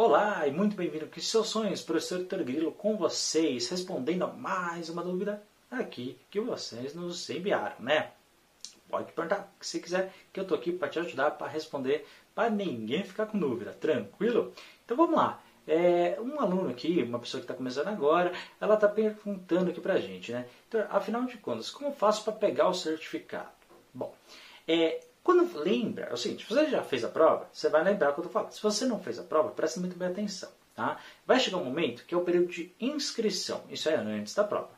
Olá e muito bem-vindo aqui seus sonhos, professor Vitor Grilo, com vocês, respondendo a mais uma dúvida aqui que vocês nos enviaram, né? Pode perguntar o que você quiser, que eu estou aqui para te ajudar, para responder, para ninguém ficar com dúvida, tranquilo? Então vamos lá. É, um aluno aqui, uma pessoa que está começando agora, ela está perguntando aqui para a gente, né? Então, afinal de contas, como eu faço para pegar o certificado? Bom, é, quando lembra, é o seguinte, se você já fez a prova, você vai lembrar o que eu estou falando. Se você não fez a prova, preste muito bem atenção. Tá? Vai chegar um momento que é o período de inscrição. Isso é antes da prova.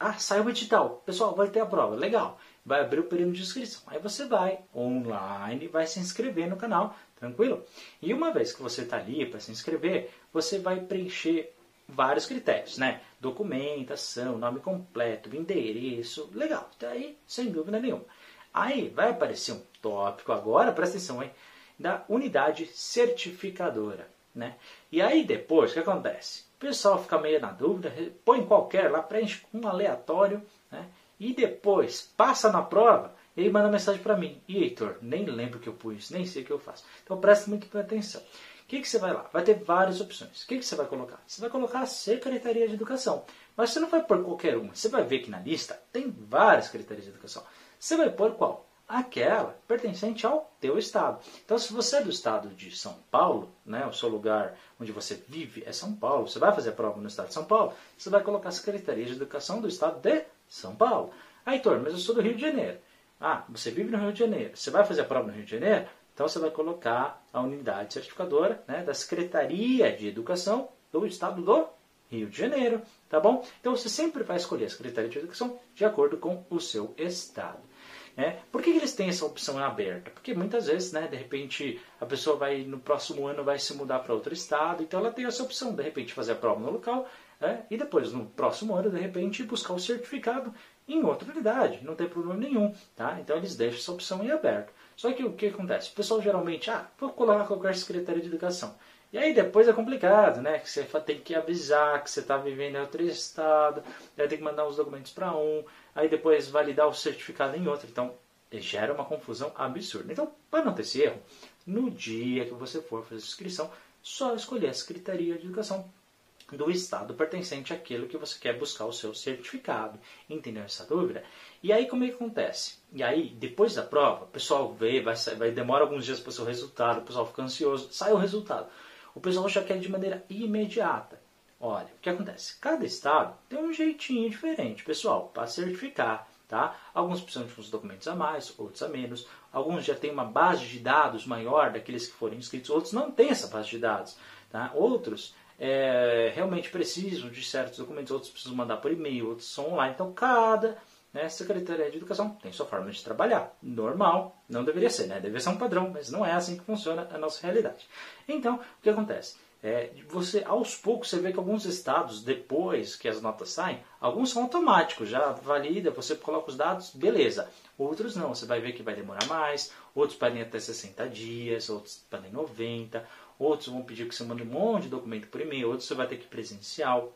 Ah, saiu o edital. Pessoal, vai ter a prova. Legal. Vai abrir o período de inscrição. Aí você vai online, vai se inscrever no canal. Tranquilo? E uma vez que você está ali para se inscrever, você vai preencher vários critérios, né? Documentação, nome completo, endereço, legal. Daí, sem dúvida nenhuma. Aí vai aparecer um tópico agora, presta atenção, hein? Da unidade certificadora. Né? E aí depois, o que acontece? O pessoal fica meio na dúvida, põe qualquer lá, preenche um aleatório, né? e depois passa na prova, ele manda mensagem para mim. E Heitor, nem lembro que eu pus, nem sei o que eu faço. Então preste muito atenção. O que, que você vai lá? Vai ter várias opções. O que, que você vai colocar? Você vai colocar a Secretaria de Educação. Mas você não vai pôr qualquer uma. Você vai ver que na lista tem várias secretarias de educação. Você vai pôr qual? Aquela pertencente ao teu estado. Então, se você é do estado de São Paulo, né, o seu lugar onde você vive é São Paulo, você vai fazer a prova no estado de São Paulo, você vai colocar a Secretaria de Educação do estado de São Paulo. Ah, Heitor, mas eu sou do Rio de Janeiro. Ah, você vive no Rio de Janeiro. Você vai fazer a prova no Rio de Janeiro? Então você vai colocar a unidade certificadora né, da Secretaria de Educação do Estado do Rio de Janeiro, tá bom? Então você sempre vai escolher a Secretaria de Educação de acordo com o seu estado. Né? Por que, eles têm essa opção aberta? Porque muitas vezes, né, de repente, a pessoa vai no próximo ano vai se mudar para outro estado, então ela tem essa opção, de repente, fazer a prova no local né, e depois, no próximo ano, de repente, buscar o certificado em outra unidade. Não tem problema nenhum. Tá? Então eles deixam essa opção em aberto. Só que o que acontece? O pessoal geralmente, ah, vou colocar qualquer secretaria de educação. E aí depois é complicado, né? Que você tem que avisar que você está vivendo em outro estado, aí tem que mandar os documentos para um, aí depois validar o certificado em outro. Então gera uma confusão absurda. Então, para não ter esse erro, no dia que você for fazer a inscrição, só escolher a Secretaria de Educação do estado pertencente àquilo que você quer buscar o seu certificado. Entendeu essa dúvida? E aí como é que acontece? E aí, depois da prova, o pessoal vê, vai, vai demora alguns dias para o seu resultado, o pessoal fica ansioso, sai o resultado o pessoal já quer de maneira imediata. Olha, o que acontece? Cada estado tem um jeitinho diferente, pessoal, para certificar. Tá? Alguns precisam de uns documentos a mais, outros a menos. Alguns já têm uma base de dados maior daqueles que foram inscritos, outros não têm essa base de dados. Tá? Outros é, realmente precisam de certos documentos, outros precisam mandar por e-mail, outros são online. Então, cada né, Secretaria de Educação tem sua forma de trabalhar. Normal, não deveria ser, né? Deveria ser um padrão, mas não é assim que funciona a nossa realidade. Então, o que acontece? É, você aos poucos você vê que alguns estados depois que as notas saem alguns são automáticos já valida você coloca os dados beleza outros não você vai ver que vai demorar mais outros podem até 60 dias outros podem 90 outros vão pedir que você mande um monte de documento por e-mail outros você vai ter que ir presencial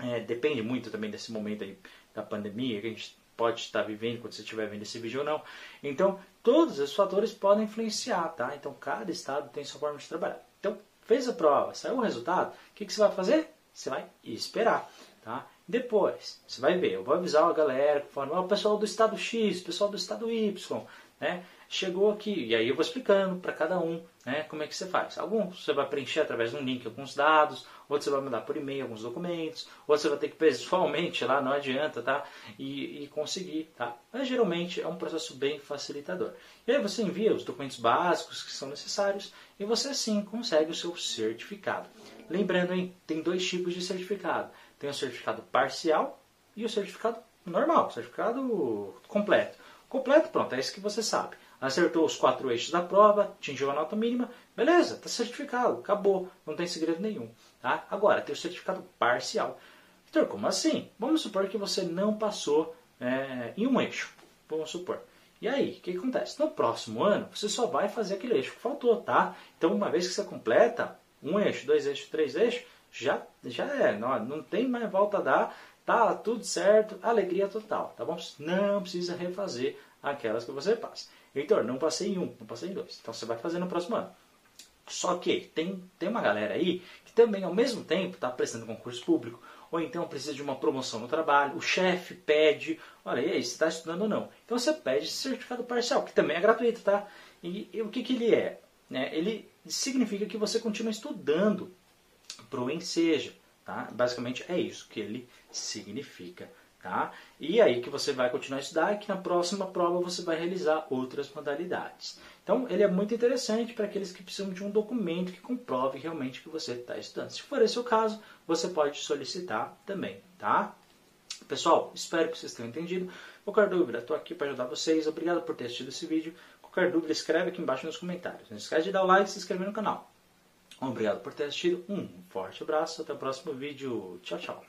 é, depende muito também desse momento aí da pandemia que a gente pode estar vivendo quando você estiver vendo esse vídeo ou não. Então, todos esses fatores podem influenciar, tá? Então, cada estado tem sua forma de trabalhar. Então, fez a prova, saiu o resultado, o que, que você vai fazer? Você vai esperar, tá? Depois, você vai ver, eu vou avisar a galera, o pessoal do estado X, o pessoal do estado Y, né? Chegou aqui, e aí eu vou explicando para cada um né, como é que você faz. Alguns você vai preencher através de um link alguns dados, outros você vai mandar por e-mail alguns documentos, outros você vai ter que pessoalmente lá, não adianta, tá? E, e, conseguir, tá? Mas geralmente é um processo bem facilitador. E aí você envia os documentos básicos que são necessários e você assim consegue o seu certificado. Lembrando, hein, tem dois tipos de certificado. Tem o certificado parcial e o certificado normal, certificado completo. Completo, pronto, é isso que você sabe acertou os quatro eixos da prova, atingiu a nota mínima, beleza, está certificado, acabou, não tem segredo nenhum. Tá? Agora, tem o certificado parcial. Vitor, como assim? Vamos supor que você não passou é, em um eixo, vamos supor. E aí, o que, acontece? No próximo ano, você só vai fazer aquele eixo que faltou, tá? Então, uma vez que você completa um eixo, dois eixos, três eixos, já, já é, não, não tem mais volta a dar, tá tudo certo, alegria total, tá bom? Não precisa refazer aquelas que você passa. Heitor, não passei em um, não passei em dois. Então você vai fazer no próximo ano. Só que tem, tem uma galera aí que também ao mesmo tempo está prestando concurso público, ou então precisa de uma promoção no trabalho, o chefe pede, olha, e aí, você está estudando ou não? Então você pede esse certificado parcial, que também é gratuito, tá? E, e o que, que ele é? Né? Ele significa que você continua estudando para o Enseja, tá? Basicamente é isso que ele significa. Tá? E aí que você vai continuar a estudar e que na próxima prova você vai realizar outras modalidades. Então ele é muito interessante para aqueles que precisam de um documento que comprove realmente que você está estudando. Se for esse o caso, você pode solicitar também. Tá? Pessoal, espero que vocês tenham entendido. Qualquer dúvida, estou aqui para ajudar vocês. Obrigado por ter assistido esse vídeo. Qualquer dúvida, escreve aqui embaixo nos comentários. Não esquece de dar o like e se inscrever no canal. Obrigado por ter assistido. Um forte abraço. Até o próximo vídeo. Tchau, tchau.